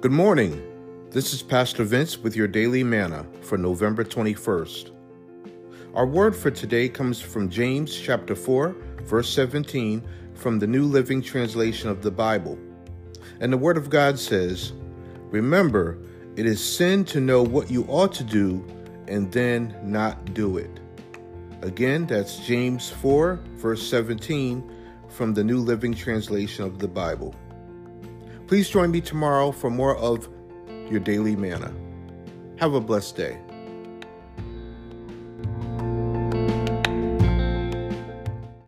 Good morning. This is Pastor Vince with your daily manna for November 21st. Our word for today comes from James chapter 4, verse 17 from the New Living Translation of the Bible. And the word of God says, "Remember, it is sin to know what you ought to do and then not do it." Again, that's James 4, verse 17 from the New Living Translation of the Bible. Please join me tomorrow for more of your daily manna. Have a blessed day.